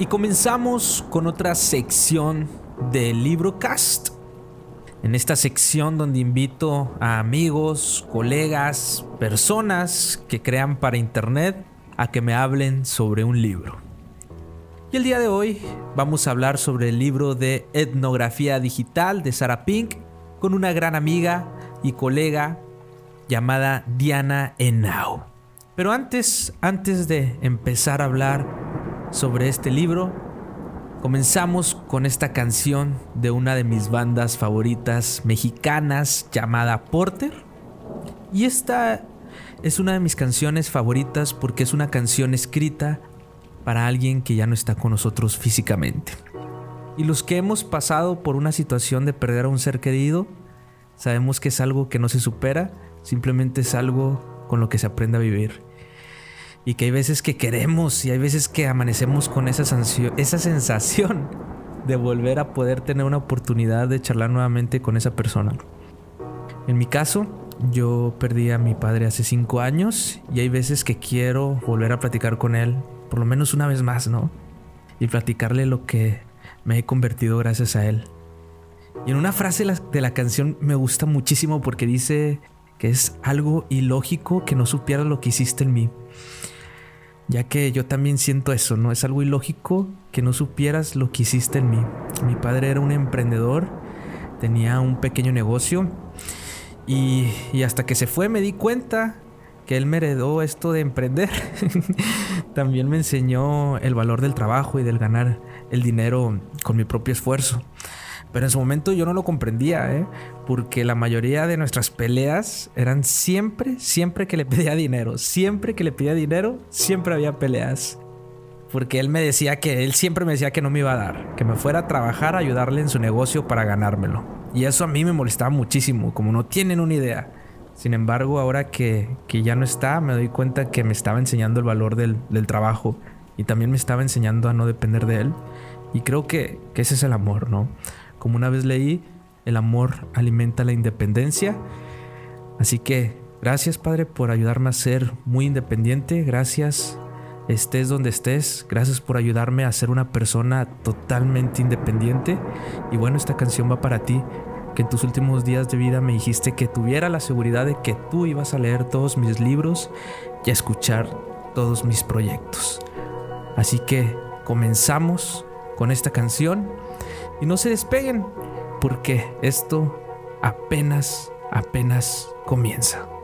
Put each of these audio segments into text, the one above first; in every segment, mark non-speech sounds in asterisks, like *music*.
Y comenzamos con otra sección del Librocast. En esta sección donde invito a amigos, colegas, personas que crean para internet a que me hablen sobre un libro. Y el día de hoy vamos a hablar sobre el libro de etnografía digital de Sarah Pink con una gran amiga y colega llamada Diana Enau. Pero antes, antes de empezar a hablar sobre este libro, comenzamos con esta canción de una de mis bandas favoritas mexicanas llamada Porter. Y esta es una de mis canciones favoritas porque es una canción escrita para alguien que ya no está con nosotros físicamente. Y los que hemos pasado por una situación de perder a un ser querido, sabemos que es algo que no se supera, simplemente es algo con lo que se aprende a vivir. Y que hay veces que queremos y hay veces que amanecemos con esa, esa sensación de volver a poder tener una oportunidad de charlar nuevamente con esa persona. En mi caso, yo perdí a mi padre hace cinco años y hay veces que quiero volver a platicar con él, por lo menos una vez más, ¿no? Y platicarle lo que me he convertido gracias a él. Y en una frase de la canción me gusta muchísimo porque dice que es algo ilógico que no supieras lo que hiciste en mí. Ya que yo también siento eso, ¿no? Es algo ilógico que no supieras lo que hiciste en mí. Mi padre era un emprendedor, tenía un pequeño negocio y, hasta que se fue me di cuenta que él me heredó esto de emprender. *laughs* también me enseñó el valor del trabajo y del ganar el dinero con mi propio esfuerzo. Pero en su momento yo no lo comprendía, ¿eh? Porque la mayoría de nuestras peleas eran siempre, siempre que le pedía dinero. Siempre que le pedía dinero, siempre había peleas. Porque él me decía que, él siempre me decía que no me iba a dar, que me fuera a trabajar a ayudarle en su negocio para ganármelo. Y eso a mí me molestaba muchísimo, como no tienen una idea. Sin embargo, ahora que, que ya no está, me doy cuenta que me estaba enseñando el valor del, del trabajo y también me estaba enseñando a no depender de él. Y creo que, que ese es el amor, ¿no? Como una vez leí, el amor alimenta la independencia. Así que gracias Padre por ayudarme a ser muy independiente. Gracias, estés donde estés. Gracias por ayudarme a ser una persona totalmente independiente. Y bueno, esta canción va para ti, que en tus últimos días de vida me dijiste que tuviera la seguridad de que tú ibas a leer todos mis libros y a escuchar todos mis proyectos. Así que comenzamos con esta canción y no se despeguen, porque esto apenas, apenas comienza.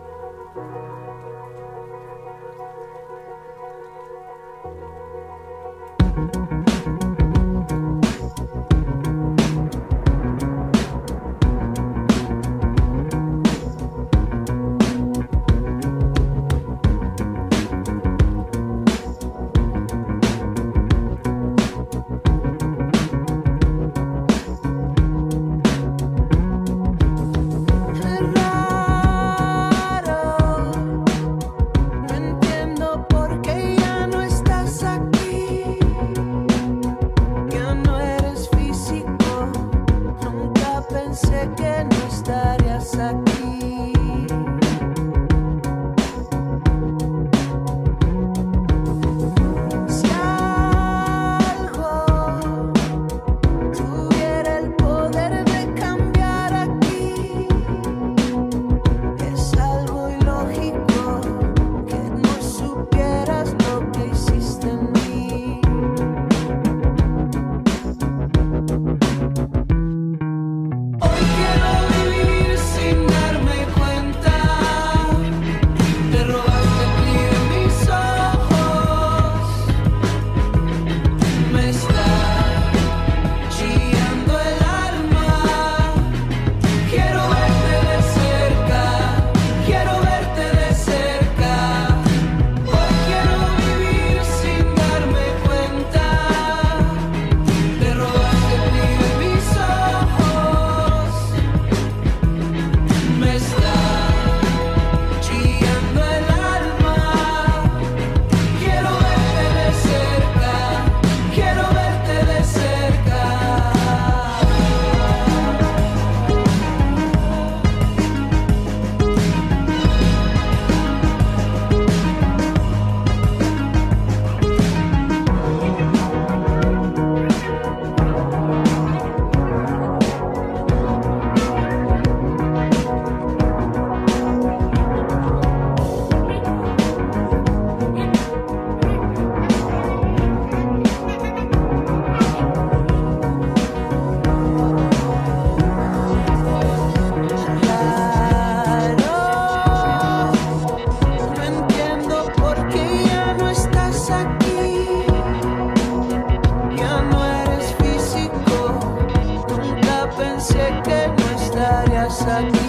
up.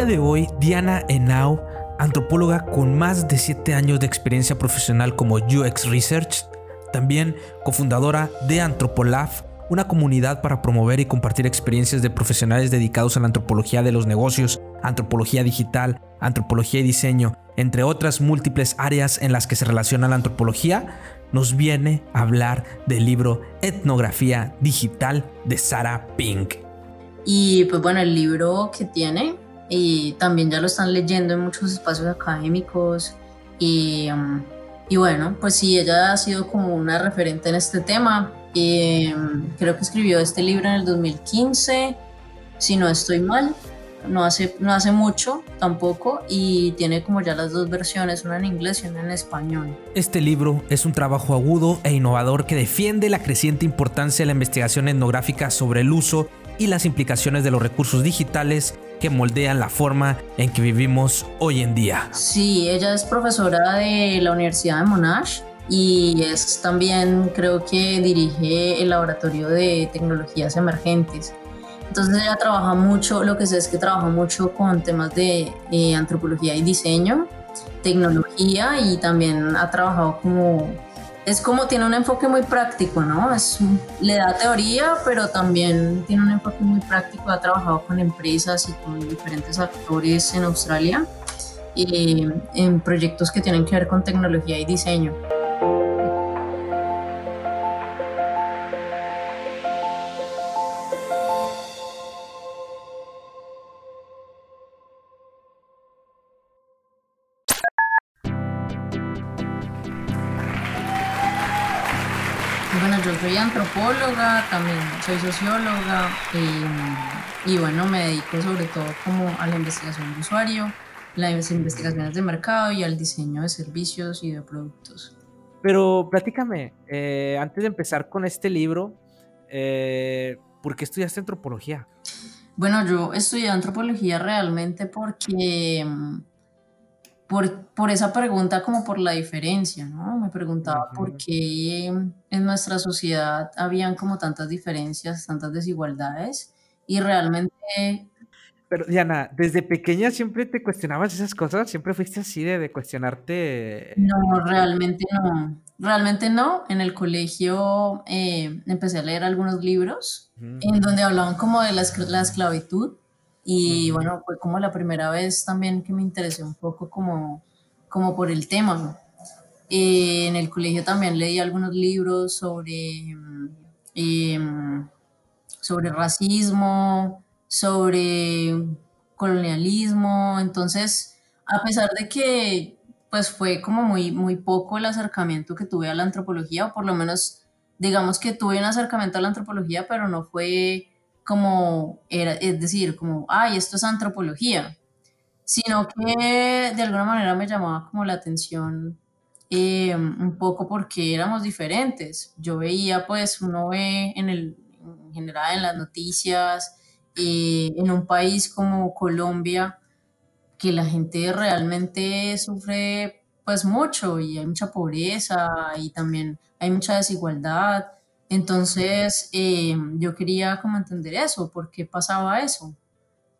Día de hoy, Diana Enau, antropóloga con más de 7 años de experiencia profesional como UX Research, también cofundadora de Antropolab, una comunidad para promover y compartir experiencias de profesionales dedicados a la antropología de los negocios, antropología digital, antropología y diseño, entre otras múltiples áreas en las que se relaciona la antropología, nos viene a hablar del libro Etnografía Digital de Sarah Pink. Y pues bueno, el libro que tiene, y también ya lo están leyendo en muchos espacios académicos, y, um, y bueno, pues sí, ella ha sido como una referente en este tema. Um, creo que escribió este libro en el 2015, si no estoy mal no hace, no hace mucho tampoco y tiene como ya las dos versiones, una en inglés y una en español. Este libro es un trabajo agudo e innovador que defiende la creciente importancia de la investigación etnográfica sobre el uso y las implicaciones de los recursos digitales que moldean la forma en que vivimos hoy en día. Sí, ella es profesora de la Universidad de Monash y es también creo que dirige el laboratorio de tecnologías emergentes. Entonces ella trabaja mucho, lo que sé es que trabaja mucho con temas de eh, antropología y diseño, tecnología y también ha trabajado como, es como tiene un enfoque muy práctico, ¿no? Es, le da teoría, pero también tiene un enfoque muy práctico, ha trabajado con empresas y con diferentes actores en Australia eh, en proyectos que tienen que ver con tecnología y diseño. Antropóloga, también soy socióloga y, bueno, me dedico sobre todo como a la investigación de usuario, las investigaciones de mercado y al diseño de servicios y de productos. Pero platícame, eh, antes de empezar con este libro, eh, ¿por qué estudiaste antropología? Bueno, yo estudié antropología realmente porque por, esa pregunta como por la diferencia, ¿no? Me preguntaba por qué en nuestra sociedad habían como tantas diferencias, tantas desigualdades y realmente... Pero Diana, ¿desde pequeña siempre te cuestionabas esas cosas? ¿Siempre fuiste así de, cuestionarte? No, realmente no. Realmente no. En el colegio eh, empecé a leer algunos libros en donde hablaban como de la esclavitud y bueno, fue como la primera vez también que me interesé un poco como, como por el tema. Eh, en el colegio también leí algunos libros sobre, em, sobre racismo, sobre colonialismo. Entonces, a pesar de que pues fue como muy, muy poco el acercamiento que tuve a la antropología, o por lo menos digamos que tuve un acercamiento a la antropología, pero no fue como era, es decir, como, ay, esto es antropología, sino que de alguna manera me llamaba como la atención eh, un poco porque éramos diferentes. Yo veía, pues, uno ve en el, en general en las noticias, eh, en un país como Colombia, que la gente realmente sufre pues mucho y hay mucha pobreza y también hay mucha desigualdad entonces, eh, yo quería como entender eso, por qué pasaba eso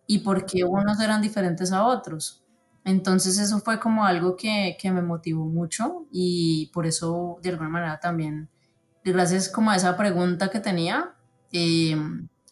y por qué unos eran diferentes a otros. Entonces, eso fue como algo que, me motivó mucho y por eso, de alguna manera, también, gracias como a esa pregunta que tenía, eh,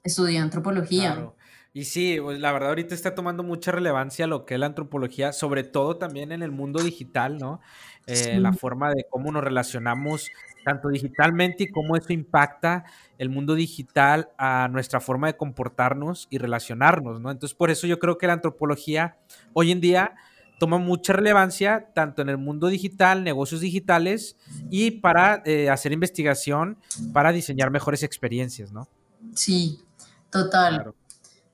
estudié antropología. Y sí, pues, la verdad ahorita está tomando mucha relevancia lo que es la antropología, sobre todo también en el mundo digital, ¿no? Eh, la forma de cómo nos relacionamos tanto digitalmente y cómo eso impacta el mundo digital a nuestra forma de comportarnos y relacionarnos, ¿no? Entonces, por eso yo creo que la antropología hoy en día toma mucha relevancia tanto en el mundo digital, negocios digitales y para eh, hacer investigación, para diseñar mejores experiencias, ¿no? Sí, total.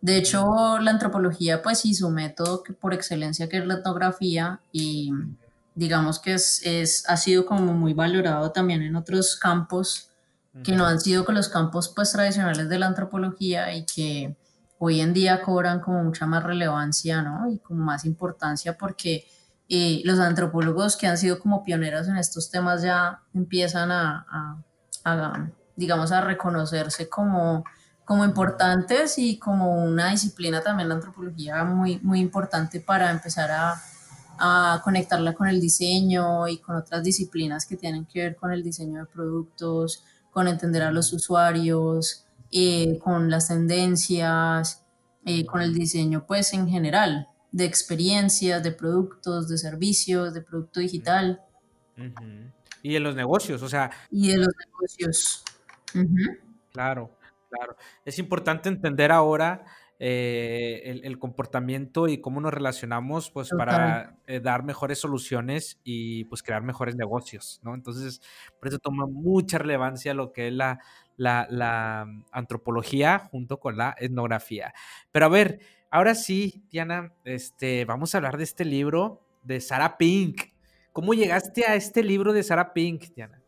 De hecho, la antropología, pues, y su método que por excelencia que es la etnografía y digamos que es, ha sido como muy valorado también en otros campos que no han sido con los campos pues tradicionales de la antropología y que hoy en día cobran como mucha más relevancia, ¿no? Y como más importancia porque eh, los antropólogos que han sido como pioneros en estos temas ya empiezan a, digamos, a reconocerse como como importantes y como una disciplina también la antropología muy, muy importante para empezar a, a conectarla con el diseño y con otras disciplinas que tienen que ver con el diseño de productos, con entender a los usuarios, eh, con las tendencias, eh, con el diseño pues en general, de experiencias, de productos, de servicios, de producto digital. Y de los negocios, o sea. Y de los negocios. Claro. Claro, es importante entender ahora eh, el, comportamiento y cómo nos relacionamos, pues para eh, dar mejores soluciones y pues crear mejores negocios, ¿no? Entonces, por eso toma mucha relevancia lo que es la, la, antropología junto con la etnografía. Pero a ver, ahora sí, Diana, este, vamos a hablar de este libro de Sarah Pink. ¿Cómo llegaste a este libro de Sarah Pink, Diana?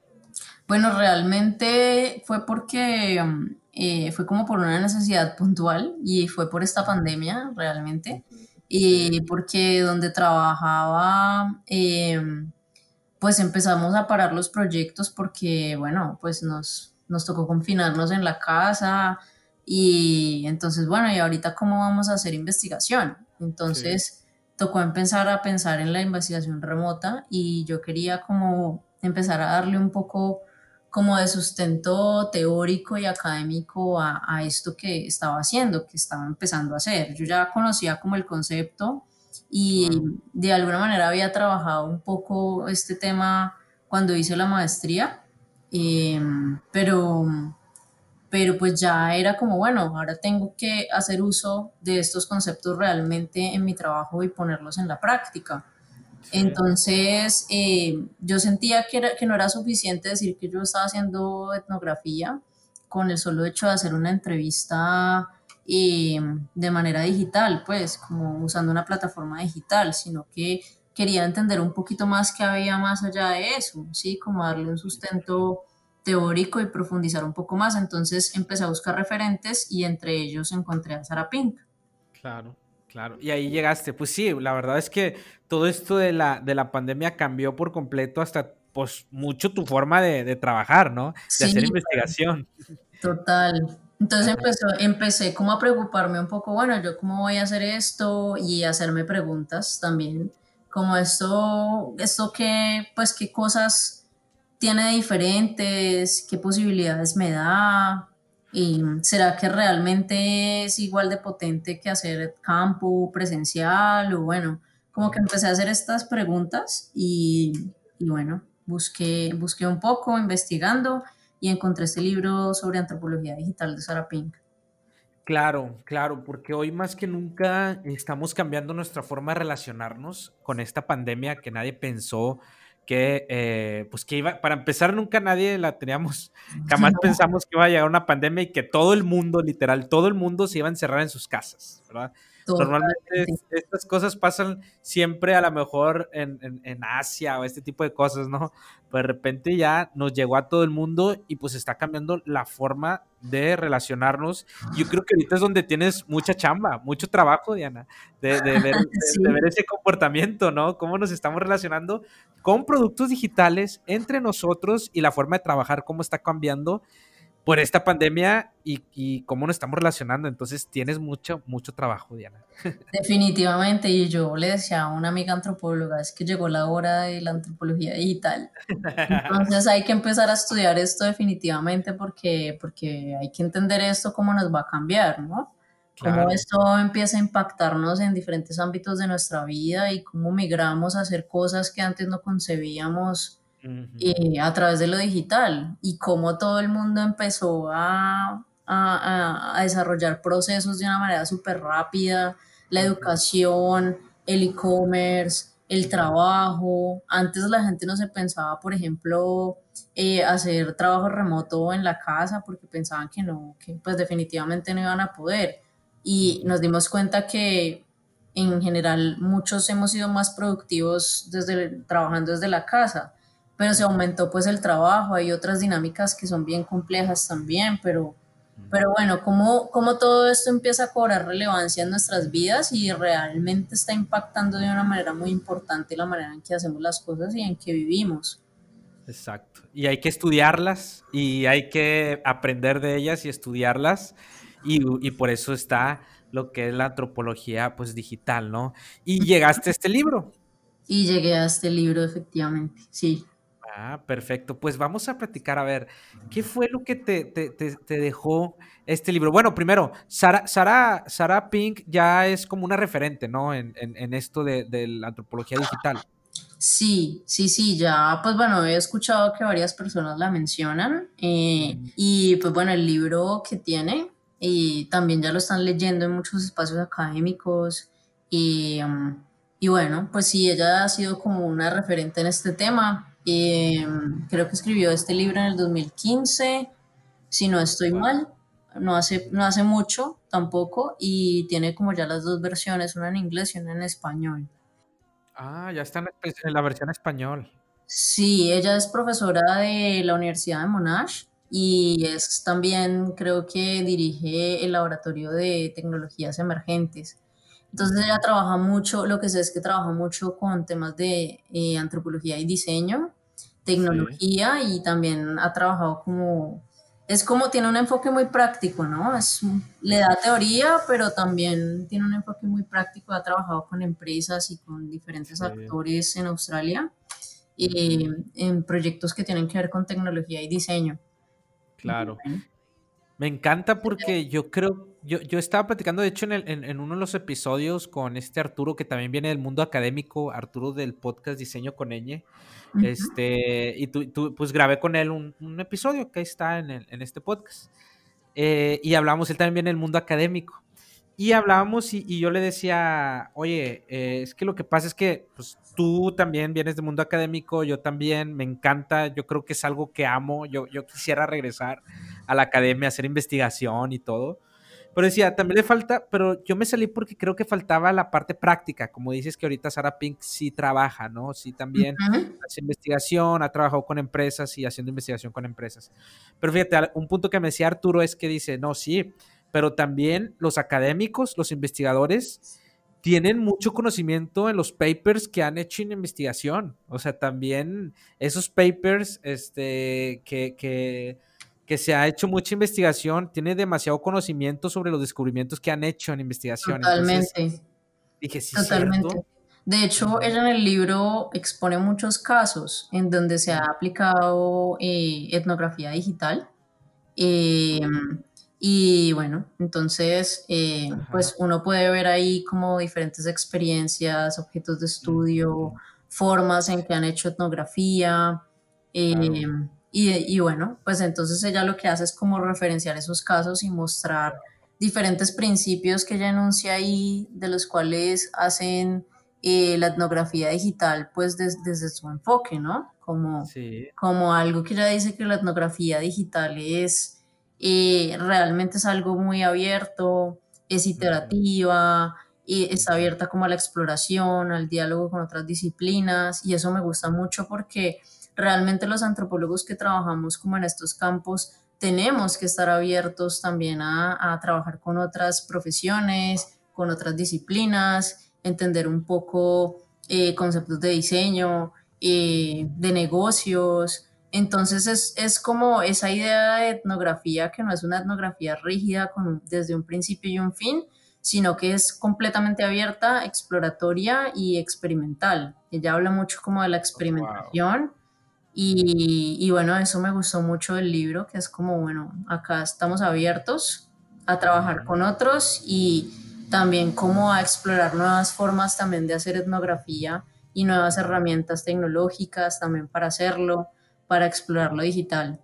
Bueno, realmente fue porque mm, eh, fue como por una necesidad puntual y fue por esta pandemia realmente. Y porque donde trabajaba, em, pues empezamos a parar los proyectos porque, bueno, pues nos, nos tocó confinarnos en la casa y entonces, bueno, y ahorita cómo vamos a hacer investigación. Entonces tocó empezar a pensar en la investigación remota y yo quería como empezar a darle un poco como de sustento teórico y académico a, a, esto que estaba haciendo, que estaba empezando a hacer. Yo ya conocía como el concepto y de alguna manera había trabajado un poco este tema cuando hice la maestría, em, pero, pero pues ya era como, bueno, ahora tengo que hacer uso de estos conceptos realmente en mi trabajo y ponerlos en la práctica. Entonces, eh, yo sentía que, que no era suficiente decir que yo estaba haciendo etnografía con el solo hecho de hacer una entrevista eh, de manera digital, pues como usando una plataforma digital, sino que quería entender un poquito más qué había más allá de eso, ¿sí? Como darle un sustento teórico y profundizar un poco más. Entonces empecé a buscar referentes y entre ellos encontré a Sara Pink. Claro. Claro, y ahí llegaste. Pues sí, la verdad es que todo esto de la, de la pandemia cambió por completo hasta pues mucho tu forma de, trabajar, ¿no? De hacer investigación. Total. Entonces empezó, empecé como a preocuparme un poco, bueno, yo cómo voy a hacer esto y hacerme preguntas también, como esto, esto que, pues qué cosas tiene diferentes, qué posibilidades me da, ¿Y será que realmente es igual de potente que hacer campo presencial? O bueno, como que empecé a hacer estas preguntas y, y bueno, busqué, busqué un poco investigando y encontré este libro sobre antropología digital de Sarah Pink. Claro, claro, porque hoy más que nunca estamos cambiando nuestra forma de relacionarnos con esta pandemia que nadie pensó que, eh, pues que iba, para empezar, nunca nadie la teníamos, jamás pensamos que iba a llegar una pandemia y que todo el mundo, literal, todo el mundo se iba a encerrar en sus casas, ¿verdad? Normalmente estas cosas pasan siempre a lo mejor en, en, Asia o este tipo de cosas, ¿no? Pues de repente ya nos llegó a todo el mundo y pues está cambiando la forma de relacionarnos. Yo creo que ahorita es donde tienes mucha chamba, mucho trabajo, Diana, de, de, ver, *laughs* de ver, ese comportamiento, ¿no? Cómo nos estamos relacionando con productos digitales entre nosotros y la forma de trabajar, cómo está cambiando por esta pandemia y, cómo nos estamos relacionando. Entonces tienes mucho, mucho trabajo, Diana. *laughs* Definitivamente, y yo le decía a una amiga antropóloga, es que llegó la hora de la antropología digital. Entonces hay que empezar a estudiar esto definitivamente porque, porque hay que entender esto, cómo nos va a cambiar, ¿no? Cómo esto empieza a impactarnos en diferentes ámbitos de nuestra vida y cómo migramos a hacer cosas que antes no concebíamos y a través de lo digital y cómo todo el mundo empezó a, a, a desarrollar procesos de una manera súper rápida, la educación, el e-commerce, el trabajo. Antes la gente no se pensaba, por ejemplo, eh, hacer trabajo remoto en la casa porque pensaban que no, que pues definitivamente no iban a poder. Y nos dimos cuenta que en general muchos hemos sido más productivos desde trabajando desde la casa pero se aumentó pues el trabajo, hay otras dinámicas que son bien complejas también, pero, pero bueno, cómo, cómo todo esto empieza a cobrar relevancia en nuestras vidas y realmente está impactando de una manera muy importante la manera en que hacemos las cosas y en que vivimos. Exacto. Y hay que estudiarlas y hay que aprender de ellas y estudiarlas. y, por eso está lo que es la antropología pues digital, ¿no? Y *laughs* llegaste a este libro. Y llegué a este libro, efectivamente, sí. Ah, perfecto. Pues vamos a platicar, a ver, ¿qué fue lo que te, te, dejó este libro? Bueno, primero, Sara, Sara, Sara Pink ya es como una referente, ¿no? En, en, esto de, de, la antropología digital. Sí, sí, sí, ya, pues bueno, he escuchado que varias personas la mencionan eh, y pues bueno, el libro que tiene y también ya lo están leyendo en muchos espacios académicos y, um, y bueno, pues sí, ella ha sido como una referente en este tema. Um, creo que escribió este libro en el 2015, si no estoy mal, no hace, no hace mucho tampoco y tiene como ya las dos versiones, una en inglés y una en español. Ah, ya está en la versión español. Sí, ella es profesora de la Universidad de Monash y es también, creo que dirige el laboratorio de tecnologías emergentes. Entonces ella trabaja mucho, lo que sé es que trabaja mucho con temas de eh, antropología y diseño, tecnología y también ha trabajado como es como tiene un enfoque muy práctico, ¿no? Es, le da teoría, pero también tiene un enfoque muy práctico. Ha trabajado con empresas y con diferentes actores en Australia y en proyectos que tienen que ver con tecnología y diseño. Claro. Me encanta porque yo creo, yo, yo estaba platicando, de hecho, en, el, en, uno de los episodios con este Arturo, que también viene del mundo académico, Arturo del podcast Diseño con Ñ. Este, y tú, pues grabé con él un, episodio que está en, en este podcast. Eh, y hablamos, él también viene del mundo académico. Y hablábamos y, yo le decía, oye, eh, es que lo que pasa es que pues, tú también vienes del mundo académico, yo también, me encanta, yo creo que es algo que amo, yo, yo quisiera regresar a la academia, hacer investigación y todo. Pero decía, también le falta, pero yo me salí porque creo que faltaba la parte práctica, como dices que ahorita Sara Pink sí trabaja, ¿no? Sí también hace investigación, ha trabajado con empresas y haciendo investigación con empresas. Pero fíjate, un punto que me decía Arturo es que dice, no, sí, pero también los académicos, los investigadores, tienen mucho conocimiento en los papers que han hecho en investigación. O sea, también esos papers este, que, que que se ha hecho mucha investigación, tiene demasiado conocimiento sobre los descubrimientos que han hecho en investigación. Totalmente. dije, sí, Totalmente. De hecho, ella en el libro expone muchos casos en donde se ha aplicado eh, etnografía digital. Em, y bueno, entonces, eh, pues uno puede ver ahí como diferentes experiencias, objetos de estudio, formas en que han hecho etnografía. Em, y, bueno, pues entonces ella lo que hace es como referenciar esos casos y mostrar diferentes principios que ella enuncia ahí, de los cuales hacen eh, la etnografía digital, pues desde su enfoque, ¿no? Como, como algo que ella dice que la etnografía digital es eh, realmente es algo muy abierto, es iterativa, y está abierta como a la exploración, al diálogo con otras disciplinas, y eso me gusta mucho porque realmente los antropólogos que trabajamos como en estos campos tenemos que estar abiertos también a, trabajar con otras profesiones, con otras disciplinas, entender un poco eh, conceptos de diseño, eh, de negocios. Entonces es, es, como esa idea de etnografía que no es una etnografía rígida con, desde un principio y un fin, sino que es completamente abierta, exploratoria y experimental. Ella habla mucho como de la experimentación. Y, bueno, eso me gustó mucho del libro, que es como, bueno, acá estamos abiertos a trabajar con otros y también como a explorar nuevas formas también de hacer etnografía y nuevas herramientas tecnológicas también para hacerlo, para explorar lo digital.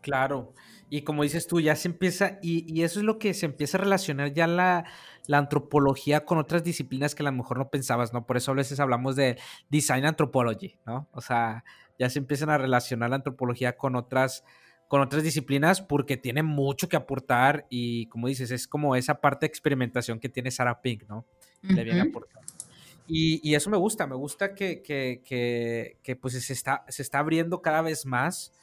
Claro, y como dices tú, ya se empieza, y, eso es lo que se empieza a relacionar ya la, la, antropología con otras disciplinas que a lo mejor no pensabas, ¿no? Por eso a veces hablamos de design anthropology, ¿no? O sea, ya se empiezan a relacionar la antropología con otras, con otras disciplinas porque tiene mucho que aportar y como dices, es como esa parte de experimentación que tiene Sarah Pink, ¿no? Le viene a aportar. Y, y, eso me gusta, me gusta que, que, que, pues se está, se está abriendo cada vez más.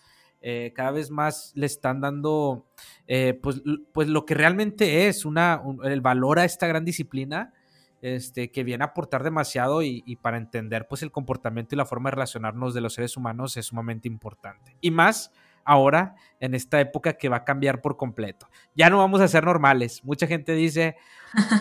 Eh, cada vez más le están dando eh, pues, pues lo que realmente es una, el valor a esta gran disciplina este, que viene a aportar demasiado y, para entender pues el comportamiento y la forma de relacionarnos de los seres humanos es sumamente importante. Y más ahora en esta época que va a cambiar por completo. Ya no vamos a ser normales. Mucha gente dice,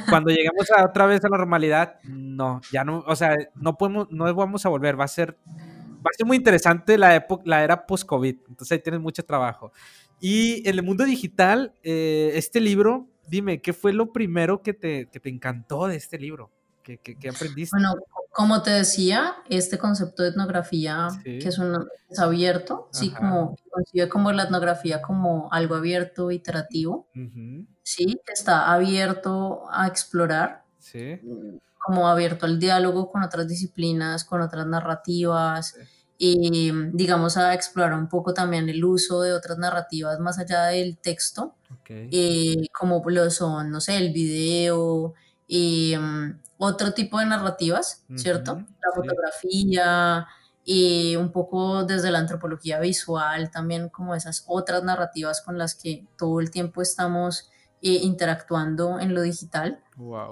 cuando lleguemos a otra vez a la normalidad, no, ya no, o sea, no podemos, no vamos a volver, va a ser, va a ser muy interesante la, época, la era post-COVID, entonces ahí tienes mucho trabajo. Y en el mundo digital, eh, este libro, dime, ¿qué fue lo primero que te, que te encantó de este libro? ¿Qué, qué, aprendiste? Bueno, como te decía, este concepto de etnografía, que es, un, es abierto, sí, como concibe como la etnografía como algo abierto, iterativo, sí, está abierto a explorar, sí. como abierto al diálogo con otras disciplinas, con otras narrativas, y digamos a explorar un poco también el uso de otras narrativas más allá del texto, eh, como lo son, no sé, el video, mm, otro tipo de narrativas, ¿cierto? La fotografía y un poco desde la antropología visual, también como esas otras narrativas con las que todo el tiempo estamos eh, interactuando en lo digital.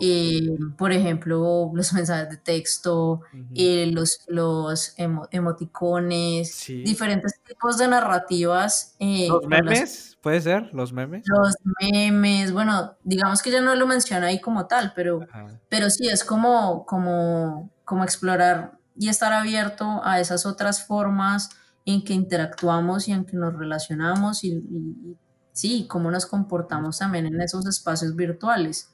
Eh, por ejemplo, los mensajes de texto, eh, los, los emoticones, diferentes tipos de narrativas. ¿Los memes? ¿Puede ser? ¿Los memes? Los memes, bueno, digamos que ya no lo menciona ahí como tal, pero, pero sí, es como, como, como explorar y estar abierto a esas otras formas en que interactuamos y en que nos relacionamos y sí, cómo nos comportamos también en esos espacios virtuales.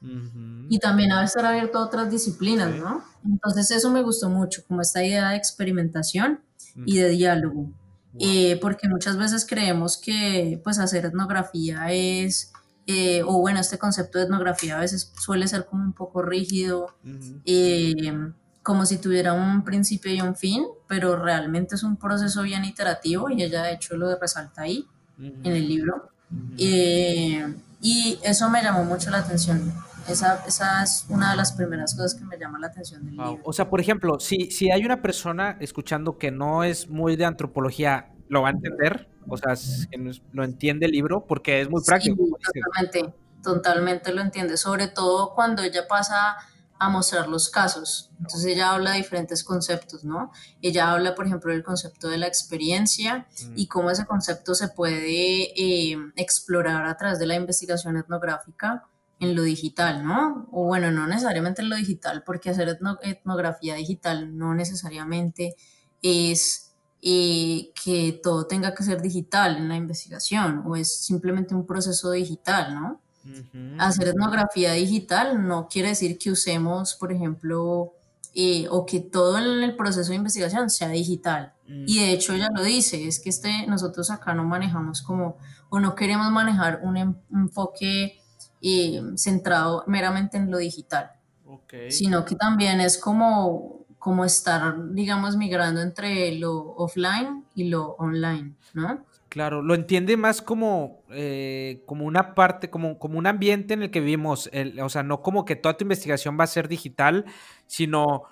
Y también a estar abierto a otras disciplinas, ¿no? Entonces eso me gustó mucho, como esta idea de experimentación y de diálogo. Eh, porque muchas veces creemos que pues hacer etnografía es, eh, o bueno, este concepto de etnografía a veces suele ser como un poco rígido, eh, como si tuviera un principio y un fin, pero realmente es un proceso bien iterativo y ella de hecho lo resalta ahí en el libro. Eh, y eso me llamó mucho la atención. Esa, esa, es una de las primeras cosas que me llama la atención del libro. O sea, por ejemplo, si, si hay una persona escuchando que no es muy de antropología, ¿lo va a entender? O sea, que lo entiende el libro porque es muy práctico. totalmente, totalmente lo entiende. Sobre todo cuando ella pasa a mostrar los casos. Entonces ella habla de diferentes conceptos, ¿no? Ella habla, por ejemplo, del concepto de la experiencia mm. y cómo ese concepto se puede eh, explorar a través de la investigación etnográfica en lo digital, ¿no? O bueno, no necesariamente en lo digital, porque hacer etnografía digital no necesariamente es eh, que todo tenga que ser digital en la investigación o es simplemente un proceso digital, ¿no? Hacer etnografía digital no quiere decir que usemos, por ejemplo, eh, o que todo el proceso de investigación sea digital. Mm. Y de hecho ella lo dice, es que este, nosotros acá no manejamos como, o no queremos manejar un, enfoque eh, centrado meramente en lo digital, sino que también es como, como estar, digamos, migrando entre lo offline y lo online, ¿no? Claro, lo entiende más como, eh, como una parte, como, como un ambiente en el que vivimos. o sea, no como que toda tu investigación va a ser digital, sino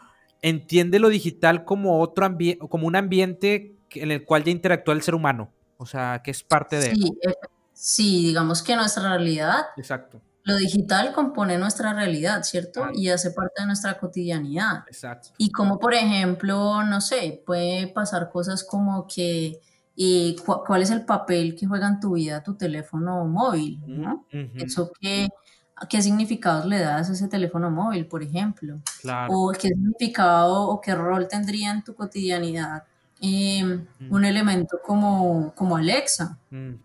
entiende lo digital como otro ambiente, como un ambiente en el cual ya interactúa el ser humano. O sea, que es parte de. Sí, eh, sí digamos que nuestra realidad. Exacto. Lo digital compone nuestra realidad, ¿cierto? Y hace parte de nuestra cotidianidad. Exacto. Y como, por ejemplo, no sé, puede pasar cosas como que y cuál es el papel que juega en tu vida tu teléfono móvil, ¿no? Eso que, qué significados le das a ese teléfono móvil, por ejemplo, claro. o qué significado o qué rol tendría en tu cotidianidad em, un elemento como, como Alexa,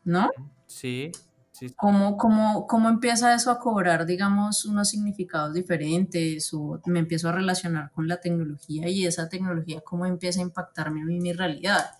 ¿no? Sí. Sí. ¿Cómo, cómo, ¿Cómo empieza eso a cobrar, digamos, unos significados diferentes? O me empiezo a relacionar con la tecnología y esa tecnología, ¿cómo empieza a impactarme a mí mi realidad?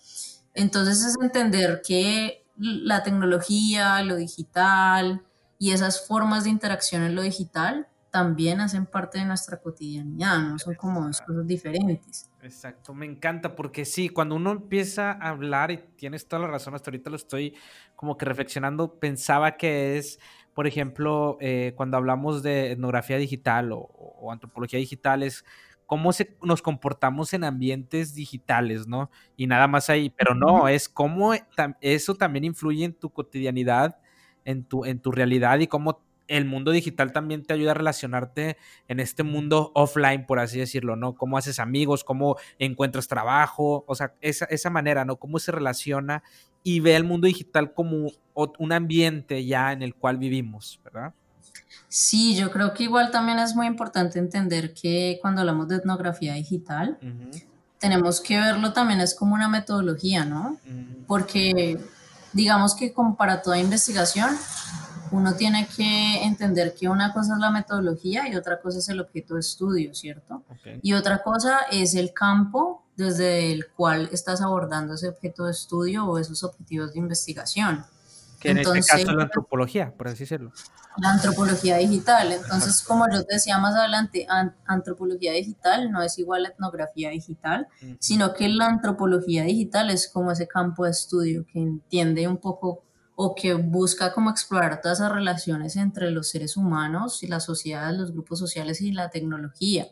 Entonces es entender que la tecnología, lo digital y esas formas de interacción en lo digital también hacen parte de nuestra cotidianidad, no son como dos cosas diferentes. Exacto, me encanta porque sí, cuando uno empieza a hablar y tienes toda la razón, hasta ahorita lo estoy como que reflexionando, pensaba que es, por ejemplo, eh, cuando hablamos de etnografía digital o, o antropología digital, es cómo se, nos comportamos en ambientes digitales, ¿no? Y nada más ahí, pero no, es cómo eso también influye en tu cotidianidad, en tu, en tu realidad y cómo el mundo digital también te ayuda a relacionarte en este mundo offline, por así decirlo, ¿no? Cómo haces amigos, cómo encuentras trabajo, o sea, esa, esa manera, ¿no? Cómo se relaciona y ve el mundo digital como un ambiente ya en el cual vivimos, ¿verdad? Sí, yo creo que igual también es muy importante entender que cuando hablamos de etnografía digital, tenemos que verlo también es como una metodología, ¿no? Porque digamos que como para toda investigación, uno tiene que entender que una cosa es la metodología y otra cosa es el objeto de estudio, ¿cierto? Y otra cosa es el campo desde el cual estás abordando ese objeto de estudio o esos objetivos de investigación. Que en este caso la antropología, por así decirlo. La antropología digital. Entonces, como yo te decía más adelante, antropología digital no es igual a etnografía digital, sino que la antropología digital es como ese campo de estudio que entiende un poco o que busca como explorar todas esas relaciones entre los seres humanos y las sociedades, los grupos sociales y la tecnología.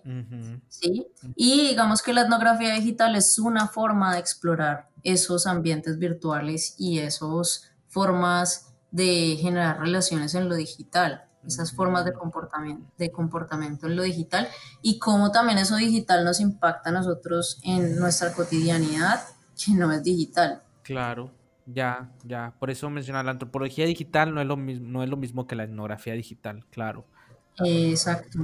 ¿sí? Y digamos que la etnografía digital es una forma de explorar esos ambientes virtuales y esas formas de generar relaciones en lo digital, esas formas de comportamiento, de comportamiento en lo digital y cómo también eso digital nos impacta a nosotros en nuestra cotidianidad que no es digital. Claro. Ya, ya. Por eso mencionaba, la antropología digital no es lo mismo, no es lo mismo que la etnografía digital, claro. Exacto.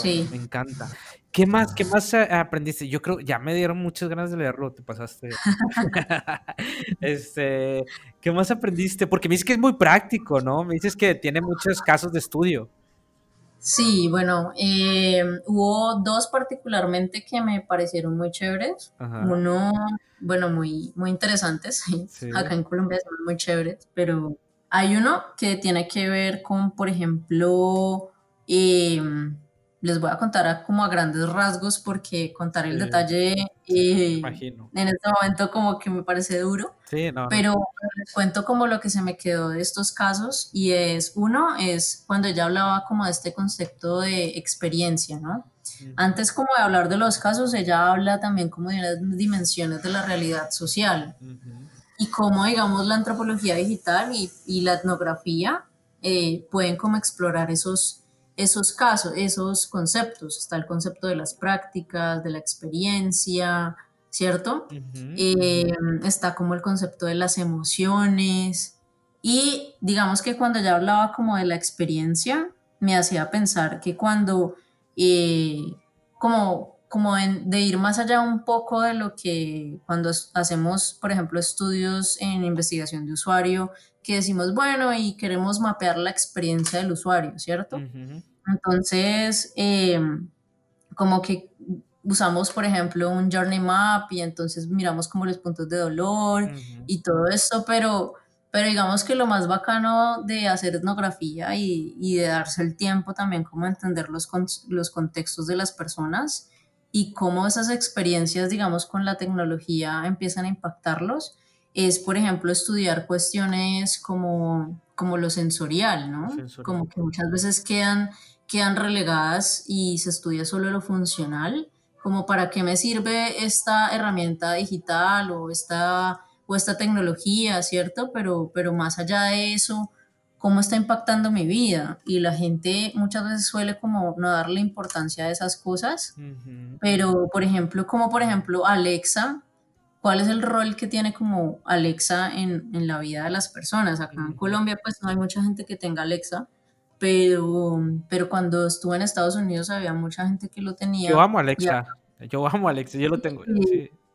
sí. Me encanta. ¿Qué más, qué más aprendiste? Yo creo, ya me dieron muchas ganas de leerlo, te pasaste. *laughs* *laughs* este, ¿qué más aprendiste? Porque me dices que es muy práctico, ¿no? Me dices que tiene muchos casos de estudio. Sí, bueno, eh, hubo dos particularmente que me parecieron muy chéveres. Uno, bueno, muy, muy interesantes. *laughs* Acá en Colombia son muy chéveres, pero hay uno que tiene que ver con, por ejemplo, eh, les voy a contar como a grandes rasgos porque contar el detalle eh, en este momento como que me parece duro. pero les cuento como lo que se me quedó de estos casos y es uno es cuando ella hablaba como de este concepto de experiencia, ¿no? Antes como de hablar de los casos, ella habla también como de unas dimensiones de la realidad social y cómo digamos la antropología digital y, la etnografía eh, pueden como explorar esos esos casos, esos conceptos. Está el concepto de las prácticas, de la experiencia, ¿cierto? Eh, está como el concepto de las emociones. Y digamos que cuando ya hablaba como de la experiencia, me hacía pensar que cuando, eh, como, como de ir más allá un poco de lo que cuando hacemos, por ejemplo, estudios en investigación de usuario, que decimos, bueno, y queremos mapear la experiencia del usuario, ¿cierto? Entonces, eh, como que usamos, por ejemplo, un journey map y entonces miramos como los puntos de dolor y todo esto, pero, pero digamos que lo más bacano de hacer etnografía y, y de darse el tiempo también como entender los, los contextos de las personas y cómo esas experiencias, digamos, con la tecnología empiezan a impactarlos, es, por ejemplo, estudiar cuestiones como, como lo sensorial, ¿no? Como que muchas veces quedan, quedan relegadas y se estudia solo lo funcional, como para qué me sirve esta herramienta digital o esta, o esta tecnología, ¿cierto? Pero, pero más allá de eso, cómo está impactando mi vida. Y la gente muchas veces suele como no darle importancia a esas cosas, pero por ejemplo, como por ejemplo Alexa, ¿Cuál es el rol que tiene como Alexa en, en la vida de las personas? Acá en Colombia pues no hay mucha gente que tenga Alexa, pero, pero cuando estuve en Estados Unidos había mucha gente que lo tenía. Yo amo Alexa, yo amo Alexa, yo lo tengo.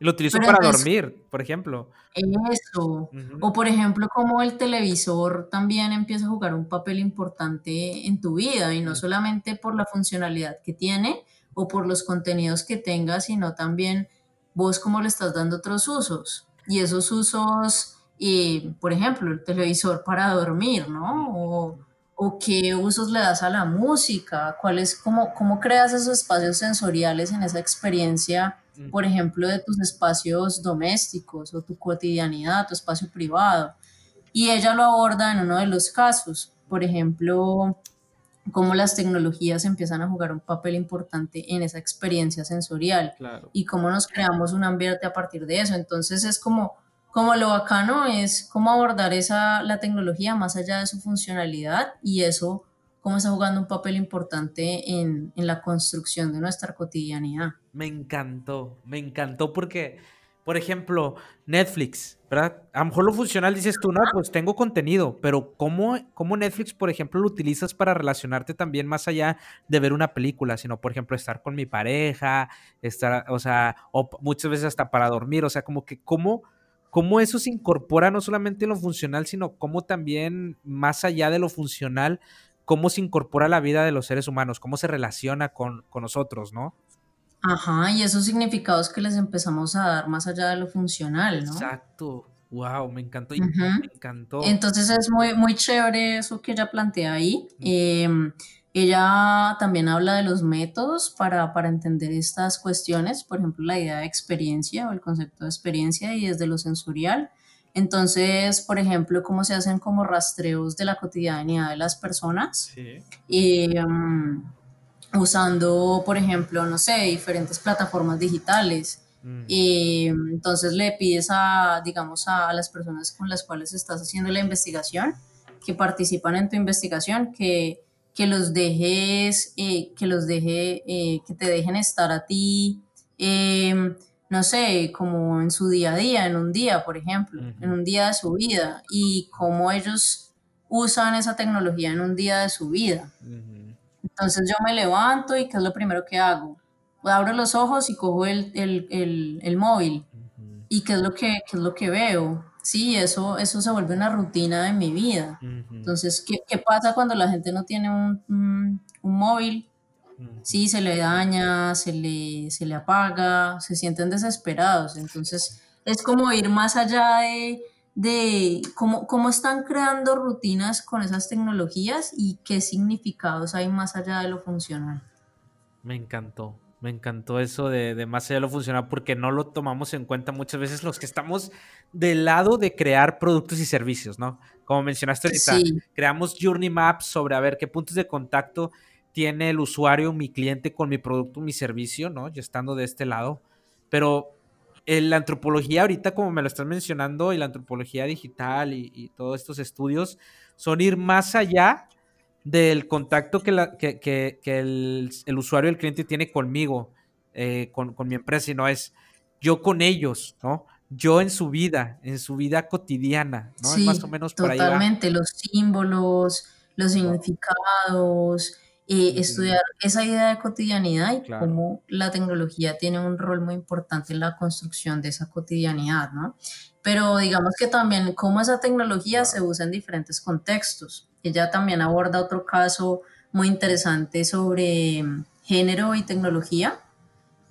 Lo utilizo para dormir, por ejemplo. Eso. O por ejemplo, como el televisor también empieza a jugar un papel importante en tu vida y no solamente por la funcionalidad que tiene o por los contenidos que tenga, sino también vos cómo le estás dando otros usos. Y esos usos, y por ejemplo, el televisor para dormir, ¿no? O, o qué usos le das a la música, cuál es, cómo, cómo creas esos espacios sensoriales en esa experiencia, por ejemplo, de tus espacios domésticos o tu cotidianidad, tu espacio privado. Y ella lo aborda en uno de los casos, por ejemplo, cómo las tecnologías empiezan a jugar un papel importante en esa experiencia sensorial y cómo nos creamos un ambiente a partir de eso. Entonces es como, como lo bacano es cómo abordar esa, la tecnología más allá de su funcionalidad y eso cómo está jugando un papel importante en, en la construcción de nuestra cotidianidad. Me encantó, me encantó porque por ejemplo, Netflix, ¿verdad? A lo mejor lo funcional dices tú, no, pues tengo contenido, pero ¿cómo, ¿cómo, Netflix, por ejemplo, lo utilizas para relacionarte también más allá de ver una película, sino, por ejemplo, estar con mi pareja, estar, o sea, o muchas veces hasta para dormir, o sea, como que cómo, cómo eso se incorpora no solamente en lo funcional, sino cómo también más allá de lo funcional, cómo se incorpora la vida de los seres humanos, cómo se relaciona con, con nosotros, ¿no? Ajá, y esos significados que les empezamos a dar más allá de lo funcional, ¿no? Exacto. Wow, me encantó. Me encantó. Entonces es muy, muy chévere eso que ella plantea ahí. Ella también habla de los métodos para, para, entender estas cuestiones, por ejemplo, la idea de experiencia o el concepto de experiencia y desde lo sensorial. Entonces, por ejemplo, cómo se hacen como rastreos de la cotidianidad de las personas. Sí. Em, usando, por ejemplo, no sé, diferentes plataformas digitales. Mm. Y entonces le pides a, digamos, a, las personas con las cuales estás haciendo la investigación, que participan en tu investigación, que, que los dejes, eh, que los deje, eh, que te dejen estar a ti, em, no sé, como en su día a día, en un día, por ejemplo, en un día de su vida, y cómo ellos usan esa tecnología en un día de su vida. Entonces yo me levanto y ¿qué es lo primero que hago? Abro los ojos y cojo el, el, el, móvil. ¿Y qué es lo que, qué es lo que veo? Sí, eso, eso se vuelve una rutina de mi vida. Entonces, ¿qué, ¿qué, pasa cuando la gente no tiene un, un, móvil? Sí, se le daña, se le, se le apaga, se sienten desesperados. Entonces, es como ir más allá de, de cómo, cómo están creando rutinas con esas tecnologías y qué significados hay más allá de lo funcional. Me encantó, me encantó eso de, más allá de lo funcional porque no lo tomamos en cuenta muchas veces los que estamos del lado de crear productos y servicios, ¿no? Como mencionaste ahorita, creamos Journey Maps sobre a ver qué puntos de contacto tiene el usuario, mi cliente con mi producto, mi servicio, ¿no? Yo estando de este lado. Pero la antropología ahorita, como me lo estás mencionando, y la antropología digital y, todos estos estudios, son ir más allá del contacto que, la, que, que, el, el, usuario, el cliente tiene conmigo, eh, con, con, mi empresa, sino es yo con ellos, ¿no? Yo en su vida, en su vida cotidiana, ¿no? Sí, más o menos por totalmente, ahí va. los símbolos, los significados, estudiar esa idea de cotidianidad y cómo la tecnología tiene un rol muy importante en la construcción de esa cotidianidad, ¿no? Pero digamos que también cómo esa tecnología se usa en diferentes contextos. Ella también aborda otro caso muy interesante sobre mm, género y tecnología.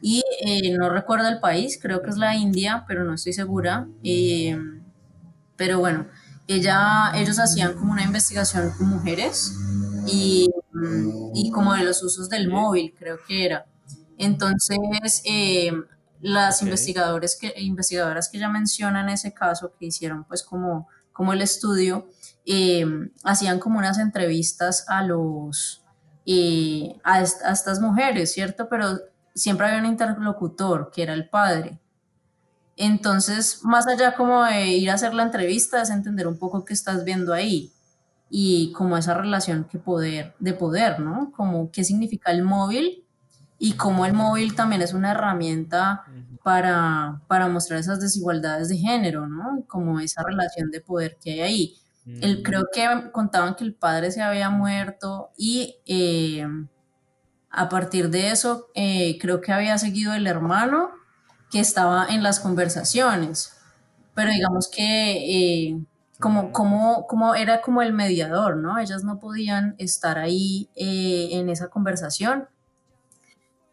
Y eh, no recuerdo el país, creo que es la India, pero no estoy segura. Eh, pero bueno, ella, ellos hacían como una investigación con mujeres y y como de los usos del móvil, creo que era. Entonces, eh, las investigadores que, investigadoras que ya mencionan ese caso, que hicieron pues como, como el estudio, eh, hacían como unas entrevistas a los, eh, a, estas mujeres, ¿cierto? Pero siempre había un interlocutor, que era el padre. Entonces, más allá como de ir a hacer la entrevista, es entender un poco qué estás viendo ahí y como esa relación que poder, de poder, ¿no? Como qué significa el móvil y cómo el móvil también es una herramienta para, para mostrar esas desigualdades de género, ¿no? Como esa relación de poder que hay ahí. El, creo que contaban que el padre se había muerto y eh, a partir de eso eh, creo que había seguido el hermano que estaba en las conversaciones. Pero digamos que eh, como, como, como era como el mediador, ¿no? Ellas no podían estar ahí eh, en esa conversación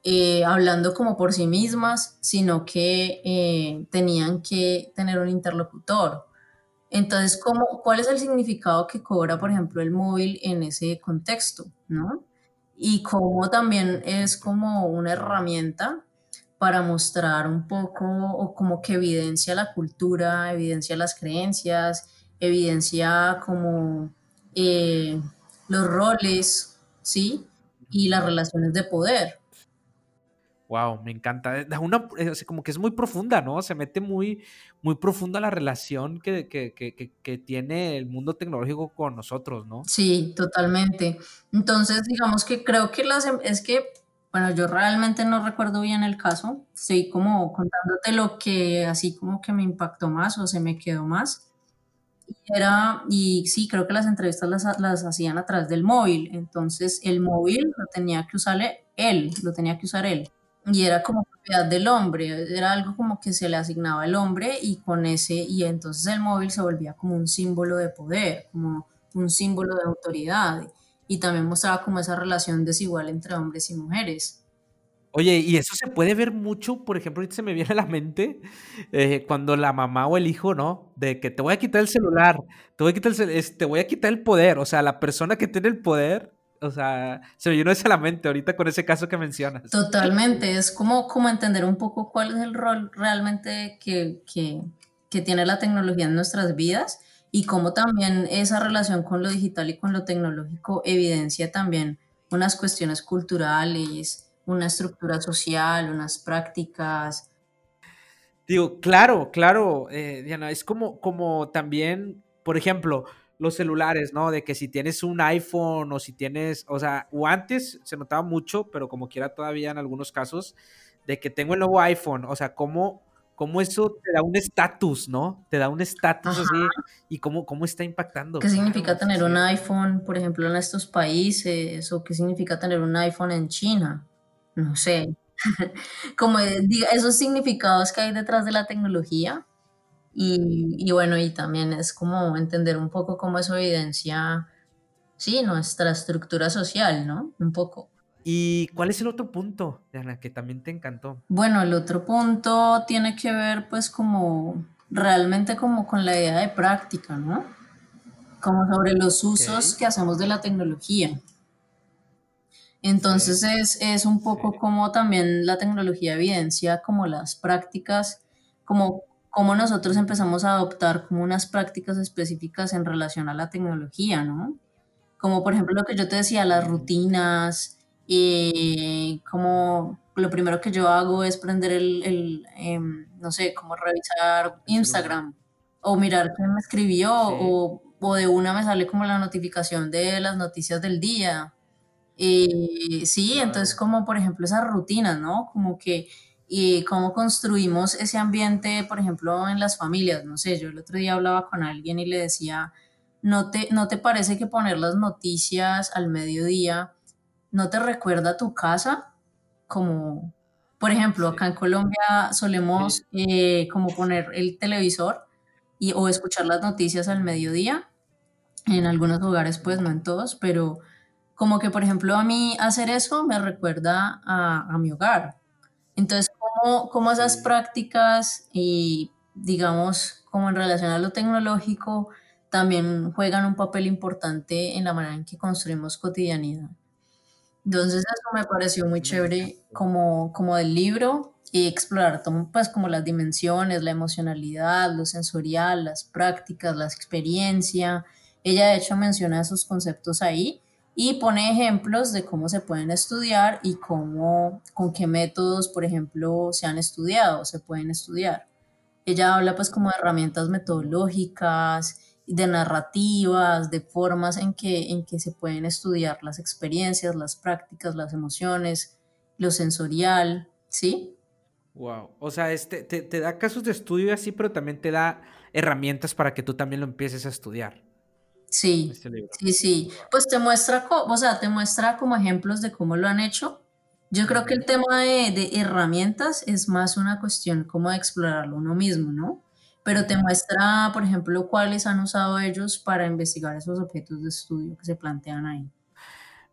eh, hablando como por sí mismas, sino que eh, tenían que tener un interlocutor. Entonces, ¿cómo, ¿cuál es el significado que cobra, por ejemplo, el móvil en ese contexto, ¿no? Y cómo también es como una herramienta para mostrar un poco o como que evidencia la cultura, evidencia las creencias, evidencia como eh, los roles, ¿sí? Y las relaciones de poder. Wow, me encanta. Da una, eh, como que es muy profunda, ¿no? Se mete muy, muy profunda la relación que, que, que, que, tiene el mundo tecnológico con nosotros, ¿no? Sí, totalmente. Entonces, digamos que creo que las, em, es que, bueno, yo realmente no recuerdo bien el caso. Estoy como contándote lo que así como que me impactó más o se me quedó más. Era, y sí, creo que las entrevistas las, las hacían a través del móvil. Entonces, el móvil lo tenía que usar él, lo tenía que usar él y era como propiedad del hombre, era algo como que se le asignaba al hombre y con ese, y entonces el móvil se volvía como un símbolo de poder, como un símbolo de autoridad y también mostraba como esa relación desigual entre hombres y mujeres. Oye, y eso se puede ver mucho, por ejemplo, ahorita se me viene a la mente eh, cuando la mamá o el hijo, ¿no? De que te voy a quitar el celular, te voy a quitar el, te voy a quitar el poder, o sea, la persona que tiene el poder o sea, se me vino eso a la mente ahorita con ese caso que mencionas. Totalmente, es como, como entender un poco cuál es el rol realmente que, que, que tiene la tecnología en nuestras vidas y cómo también esa relación con lo digital y con lo tecnológico evidencia también unas cuestiones culturales, una estructura social, unas prácticas. Digo, claro, claro, eh, Diana, es como, como también, por ejemplo, los celulares, ¿no? De que si tienes un iPhone o si tienes, o sea, o antes se notaba mucho, pero como quiera todavía en algunos casos, de que tengo el nuevo iPhone, o sea, cómo, cómo eso te da un estatus, ¿no? Te da un estatus así y cómo, cómo está impactando. ¿Qué significa tener un iPhone, por ejemplo, en estos países? ¿O qué significa tener un iPhone en China? No sé. *laughs* como esos significados que hay detrás de la tecnología y, bueno, y también es como entender un poco cómo eso evidencia, sí, nuestra estructura social, ¿no? Un poco. ¿Y cuál es el otro punto, Diana, que también te encantó? Bueno, el otro punto tiene que ver pues como realmente como con la idea de práctica, ¿no? Como sobre los usos que hacemos de la tecnología. Entonces es, es, un poco como también la tecnología evidencia como las prácticas, como cómo nosotros empezamos a adoptar como unas prácticas específicas en relación a la tecnología, ¿no? Como por ejemplo lo que yo te decía, las rutinas, y como lo primero que yo hago es prender el, el em, no sé, como revisar Instagram o mirar quién me escribió o, o, de una me sale como la notificación de las noticias del día. Y sí, entonces como por ejemplo esas rutinas, ¿no? Como que y cómo construimos ese ambiente, por ejemplo, en las familias. No sé, yo el otro día hablaba con alguien y le decía, ¿no te, no te parece que poner las noticias al mediodía no te recuerda a tu casa? Como, por ejemplo, acá en Colombia solemos eh, como poner el televisor y, o escuchar las noticias al mediodía. En algunos lugares, pues no en todos, pero como que, por ejemplo, a mí hacer eso me recuerda a, a mi hogar. Entonces, cómo, esas prácticas y, digamos, como en relación a lo tecnológico, también juegan un papel importante en la manera en que construimos cotidianidad. Entonces eso me pareció muy chévere como, como del libro y explorar pues como las dimensiones, la emocionalidad, lo sensorial, las prácticas, la experiencia. Ella de hecho menciona esos conceptos ahí y pone ejemplos de cómo se pueden estudiar y cómo, con qué métodos, por ejemplo, se han estudiado se pueden estudiar. Ella habla pues como de herramientas metodológicas, de narrativas, de formas en que, en que se pueden estudiar las experiencias, las prácticas, las emociones, lo sensorial, ¿sí? Wow, o sea, este, te, te da casos de estudio así, pero también te da herramientas para que tú también lo empieces a estudiar. Sí, este sí, sí. Pues te muestra, o sea, te muestra como ejemplos de cómo lo han hecho. Yo creo que el tema de, herramientas es más una cuestión como de explorarlo uno mismo, ¿no? Pero te muestra, por ejemplo, cuáles han usado ellos para investigar esos objetos de estudio que se plantean ahí.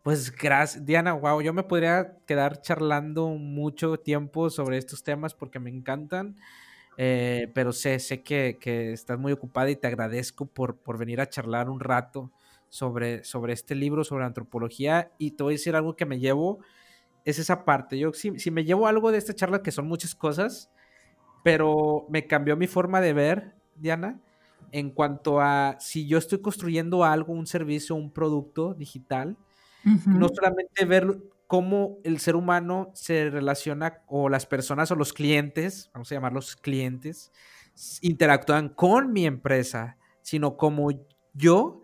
Pues gracias, Diana, wow, yo me podría quedar charlando mucho tiempo sobre estos temas porque me encantan. Eh, pero sé, sé que, estás muy ocupada y te agradezco por, por venir a charlar un rato sobre, sobre este libro, sobre antropología. Y te voy a decir algo que me llevo, es esa parte. Yo si, si me llevo algo de esta charla, que son muchas cosas, pero me cambió mi forma de ver, Diana, en cuanto a si yo estoy construyendo algo, un servicio, un producto digital, no solamente ver cómo el ser humano se relaciona, o las personas o los clientes, vamos a llamarlos clientes, interactúan con mi empresa, sino como yo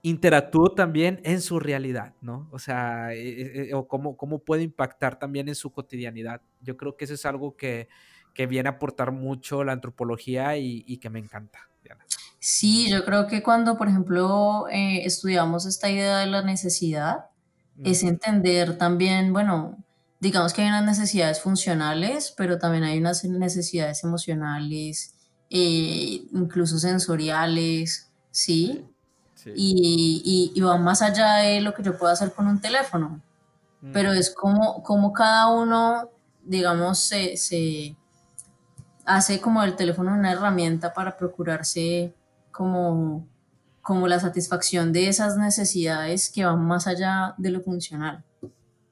interactúo también en su realidad, ¿no? O sea, eh, eh, eh, o cómo, cómo puede impactar también en su cotidianidad. Yo creo que eso es algo que, que viene a aportar mucho la antropología y, que me encanta. Sí, yo creo que cuando, por ejemplo, estudiamos esta idea de la necesidad, es entender también, bueno, digamos que hay unas necesidades funcionales, pero también hay unas necesidades emocionales, incluso sensoriales, ¿sí? Y, y, va más allá de lo que yo puedo hacer con un teléfono. Pero mm. es como, como cada uno, digamos, se, se, hace como el teléfono una herramienta para procurarse como, como la satisfacción de esas necesidades que van más allá de lo funcional.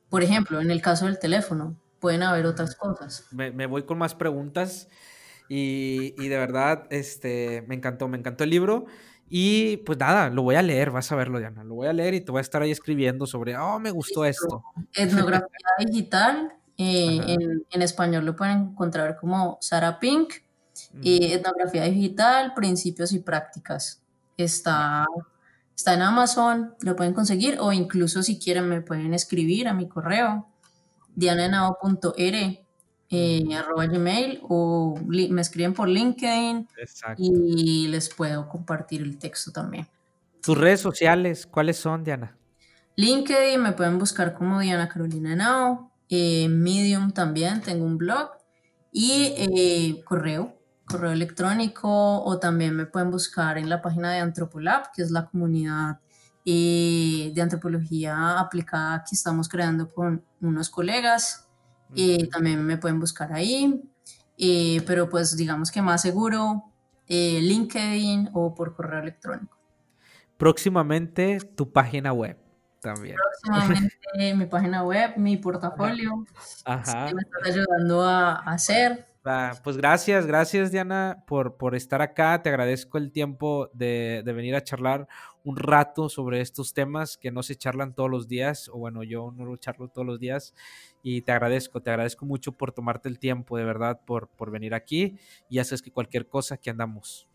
Por ejemplo, en el caso del teléfono, pueden haber otras cosas. Me, me voy con más preguntas y, y, de verdad, este, me encantó, me encantó el libro. Y pues nada, lo voy a leer, vas a verlo, Diana. Lo voy a leer y te voy a estar ahí escribiendo sobre, oh, me gustó esto. Etnografía *laughs* digital, eh, en, español lo pueden encontrar como Sara Pink. Y etnografía digital, principios y prácticas. Está, está en Amazon, lo pueden conseguir o incluso si quieren me pueden escribir a mi correo diananao.r eh, arroba gmail o me escriben por LinkedIn y les puedo compartir el texto también. ¿Tus redes sociales cuáles son, Diana? LinkedIn me pueden buscar como Diana Carolina Nao, eh, Medium también, tengo un blog y eh, correo, correo electrónico o también me pueden buscar en la página de Antropolab, que es la comunidad de antropología aplicada que estamos creando con unos colegas y también me pueden buscar ahí, pero pues digamos que más seguro, eh, LinkedIn o por correo electrónico. Próximamente tu página web también. Próximamente *laughs* mi página web, mi portafolio, Ajá. que me está ayudando a, a hacer pues gracias, gracias Diana por, por estar acá. Te agradezco el tiempo de, venir a charlar un rato sobre estos temas que no se charlan todos los días, o bueno, yo no lo charlo todos los días, y te agradezco, te agradezco mucho por tomarte el tiempo, de verdad, por, por venir aquí, y sabes que cualquier cosa que andamos.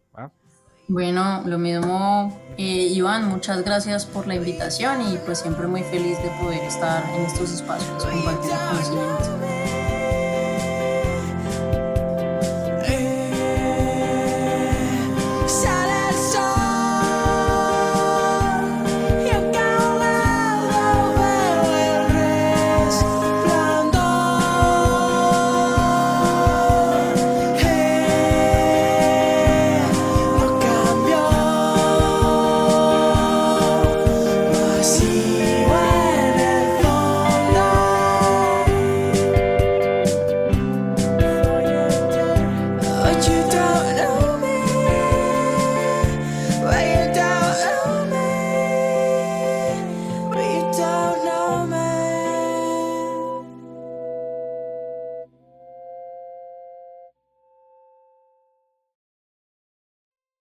Bueno, lo mismo, eh, Iván, muchas gracias por la invitación y pues siempre muy feliz de poder estar en estos espacios compartiendo conocimiento.